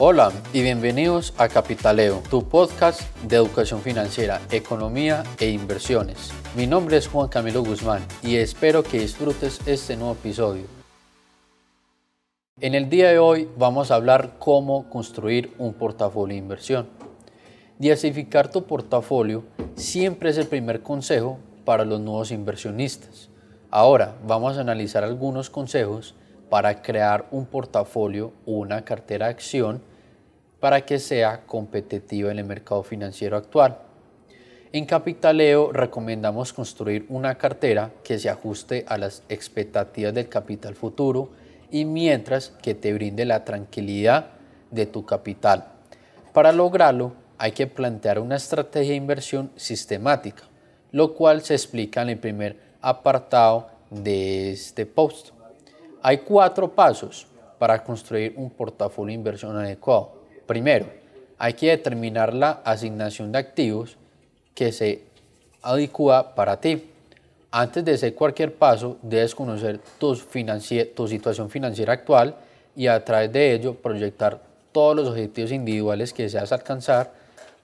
Hola y bienvenidos a Capitaleo, tu podcast de educación financiera, economía e inversiones. Mi nombre es Juan Camilo Guzmán y espero que disfrutes este nuevo episodio. En el día de hoy vamos a hablar cómo construir un portafolio de inversión. Diversificar tu portafolio siempre es el primer consejo para los nuevos inversionistas. Ahora vamos a analizar algunos consejos para crear un portafolio o una cartera de acción para que sea competitiva en el mercado financiero actual. En Capitaleo recomendamos construir una cartera que se ajuste a las expectativas del capital futuro y mientras que te brinde la tranquilidad de tu capital. Para lograrlo hay que plantear una estrategia de inversión sistemática, lo cual se explica en el primer apartado de este post. Hay cuatro pasos para construir un portafolio de inversión adecuado. Primero, hay que determinar la asignación de activos que se adecua para ti. Antes de hacer cualquier paso, debes conocer tu, tu situación financiera actual y a través de ello proyectar todos los objetivos individuales que deseas alcanzar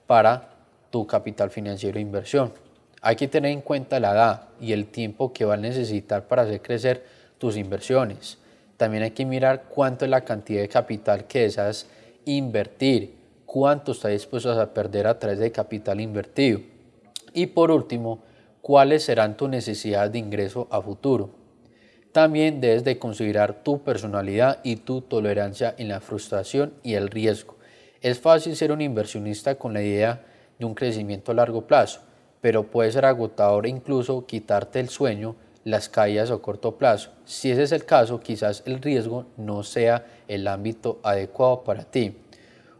para tu capital financiero de inversión. Hay que tener en cuenta la edad y el tiempo que va a necesitar para hacer crecer tus inversiones. También hay que mirar cuánto es la cantidad de capital que deseas invertir, cuánto está dispuesto a perder a través de capital invertido. Y por último, cuáles serán tus necesidades de ingreso a futuro. También debes de considerar tu personalidad y tu tolerancia en la frustración y el riesgo. Es fácil ser un inversionista con la idea de un crecimiento a largo plazo, pero puede ser agotador incluso quitarte el sueño las caídas a corto plazo. Si ese es el caso, quizás el riesgo no sea el ámbito adecuado para ti.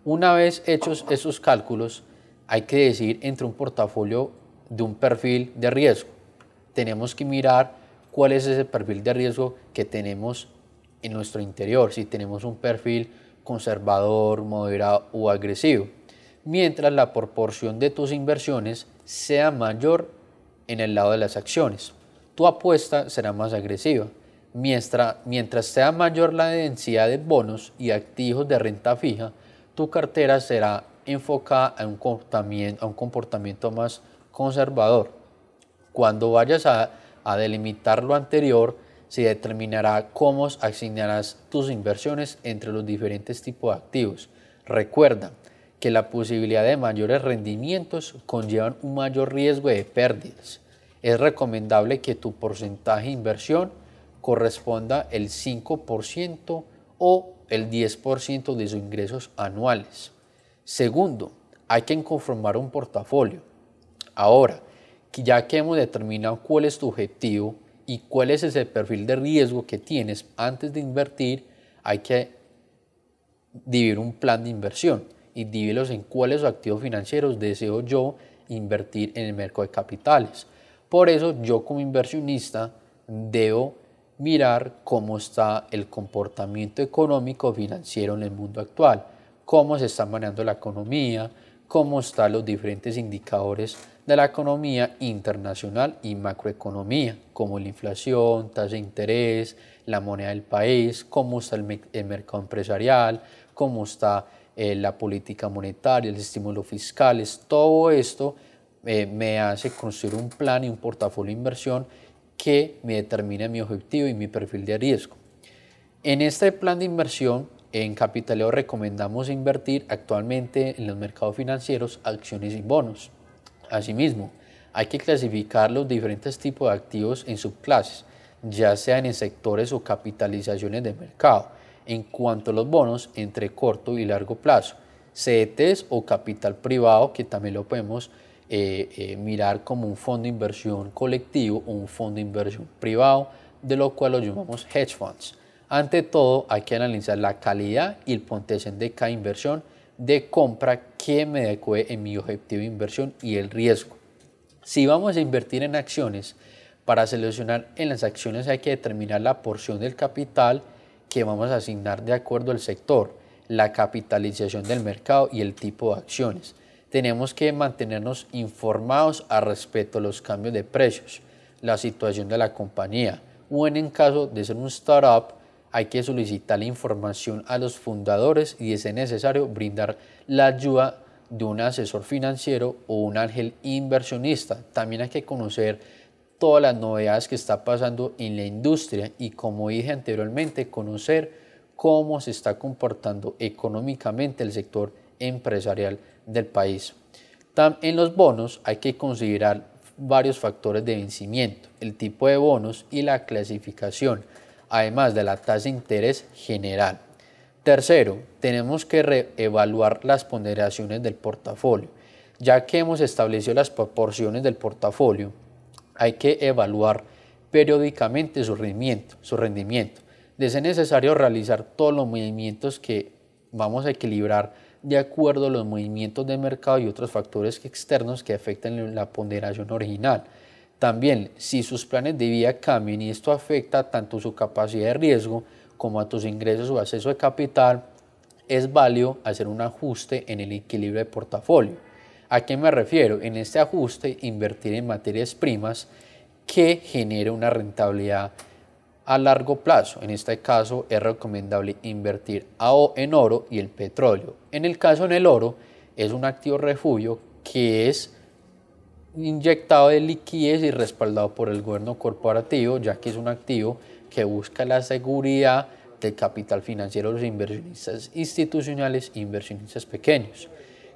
Una vez hechos esos cálculos, hay que decidir entre un portafolio de un perfil de riesgo. Tenemos que mirar cuál es ese perfil de riesgo que tenemos en nuestro interior, si tenemos un perfil conservador, moderado o agresivo, mientras la proporción de tus inversiones sea mayor en el lado de las acciones tu apuesta será más agresiva. Mientras, mientras sea mayor la densidad de bonos y activos de renta fija, tu cartera será enfocada a un comportamiento, más conservador. Cuando vayas a, a delimitar lo anterior, se determinará cómo asignarás tus inversiones entre los diferentes tipos de activos. Recuerda que la posibilidad de mayores rendimientos conllevan un mayor riesgo de pérdidas es recomendable que tu porcentaje de inversión corresponda el 5% o el 10% de sus ingresos anuales. Segundo, hay que conformar un portafolio. Ahora, ya que hemos determinado cuál es tu objetivo y cuál es ese perfil de riesgo que tienes antes de invertir, hay que dividir un plan de inversión y dividirlos en cuáles activos financieros deseo yo invertir en el mercado de capitales. Por eso yo como inversionista debo mirar cómo está el comportamiento económico financiero en el mundo actual, cómo se está manejando la economía, cómo están los diferentes indicadores de la economía internacional y macroeconomía, como la inflación, tasa de interés, la moneda del país, cómo está el, mercado empresarial, cómo está eh, la política monetaria, el estímulo fiscal, todo esto eh, me hace construir un plan y un portafolio de inversión que me determine mi objetivo y mi perfil de riesgo. En este plan de inversión, en Capitaleo recomendamos invertir actualmente en los mercados financieros acciones y bonos. Asimismo, hay que clasificar los diferentes tipos de activos en subclases, ya sean en sectores o capitalizaciones de mercado. En cuanto a los bonos, entre corto y largo plazo, CETs o capital privado, que también lo podemos eh, eh, mirar como un fondo de inversión colectivo o un fondo de inversión privado, de lo cual lo llamamos hedge funds. Ante todo, hay que analizar la calidad y el potencial de cada inversión de compra que me adecue en mi objetivo de inversión y el riesgo. Si vamos a invertir en acciones, para seleccionar en las acciones hay que determinar la porción del capital que vamos a asignar de acuerdo al sector, la capitalización del mercado y el tipo de acciones tenemos que mantenernos informados a respecto a los cambios de precios, la situación de la compañía o en el caso de ser un startup, hay que solicitar la información a los fundadores y es necesario brindar la ayuda de un asesor financiero o un ángel inversionista. También hay que conocer todas las novedades que está pasando en la industria y como dije anteriormente, conocer cómo se está comportando económicamente el sector empresarial del país. En los bonos hay que considerar varios factores de vencimiento, el tipo de bonos y la clasificación, además de la tasa de interés general. Tercero, tenemos que reevaluar las ponderaciones del portafolio. Ya que hemos establecido las proporciones del portafolio, hay que evaluar periódicamente su rendimiento, su rendimiento. De ser necesario realizar todos los movimientos que vamos a equilibrar de acuerdo a los movimientos de mercado y otros factores externos que afectan la ponderación original. También, si sus planes de vida cambian y esto afecta tanto su capacidad de riesgo como a tus ingresos o acceso de capital, es válido hacer un ajuste en el equilibrio de portafolio. ¿A qué me refiero? En este ajuste, invertir en materias primas que genere una rentabilidad a largo plazo. En este caso es recomendable invertir en oro y el petróleo. En el caso en el oro es un activo refugio que es inyectado de liquidez y respaldado por el gobierno corporativo, ya que es un activo que busca la seguridad del capital financiero de los inversionistas institucionales e inversionistas pequeños.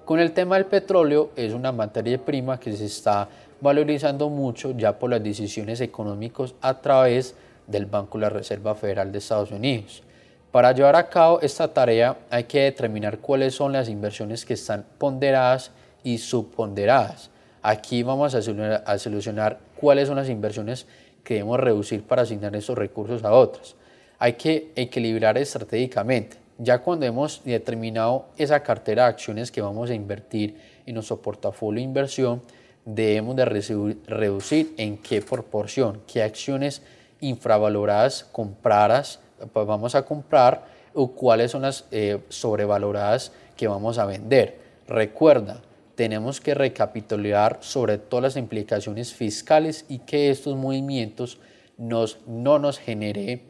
Con el tema del petróleo es una materia prima que se está valorizando mucho ya por las decisiones económicas a través de del Banco de la Reserva Federal de Estados Unidos. Para llevar a cabo esta tarea hay que determinar cuáles son las inversiones que están ponderadas y subponderadas. Aquí vamos a solucionar cuáles son las inversiones que debemos reducir para asignar esos recursos a otras. Hay que equilibrar estratégicamente. Ya cuando hemos determinado esa cartera de acciones que vamos a invertir en nuestro portafolio de inversión, debemos de reducir en qué proporción, qué acciones infravaloradas compradas, pues vamos a comprar o cuáles son las eh, sobrevaloradas que vamos a vender. Recuerda, tenemos que recapitular sobre todas las implicaciones fiscales y que estos movimientos nos, no nos genere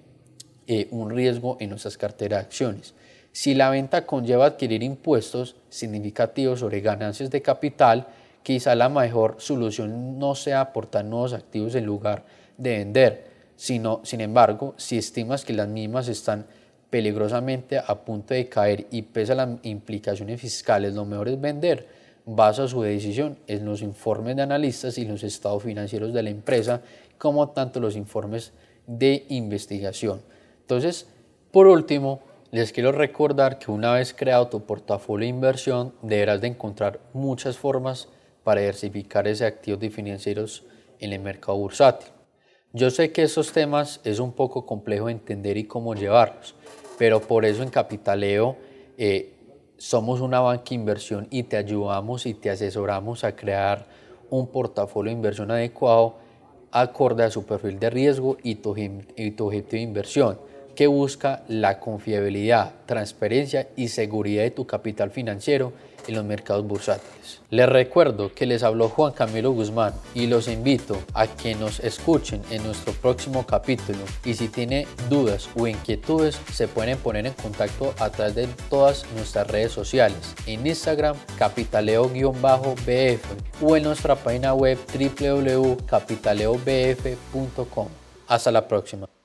eh, un riesgo en nuestras carteras de acciones. Si la venta conlleva adquirir impuestos significativos sobre ganancias de capital, quizá la mejor solución no sea aportar nuevos activos en lugar de vender, sino, sin embargo, si estimas que las mismas están peligrosamente a punto de caer y pese a las implicaciones fiscales, lo mejor es vender, basa su decisión en los informes de analistas y los estados financieros de la empresa, como tanto los informes de investigación. Entonces, por último, les quiero recordar que una vez creado tu portafolio de inversión, deberás de encontrar muchas formas para diversificar ese activos financieros en el mercado bursátil. Yo sé que esos temas es un poco complejo entender y cómo llevarlos, pero por eso en Capitaleo eh, somos una banca de inversión y te ayudamos y te asesoramos a crear un portafolio de inversión adecuado acorde a su perfil de riesgo y tu, y tu objetivo de inversión que busca la confiabilidad, transparencia y seguridad de tu capital financiero en los mercados bursátiles. Les recuerdo que les habló Juan Camilo Guzmán y los invito a que nos escuchen en nuestro próximo capítulo y si tiene dudas o inquietudes se pueden poner en contacto a través de todas nuestras redes sociales en Instagram capitaleo-bf o en nuestra página web www.capitaleobf.com. Hasta la próxima.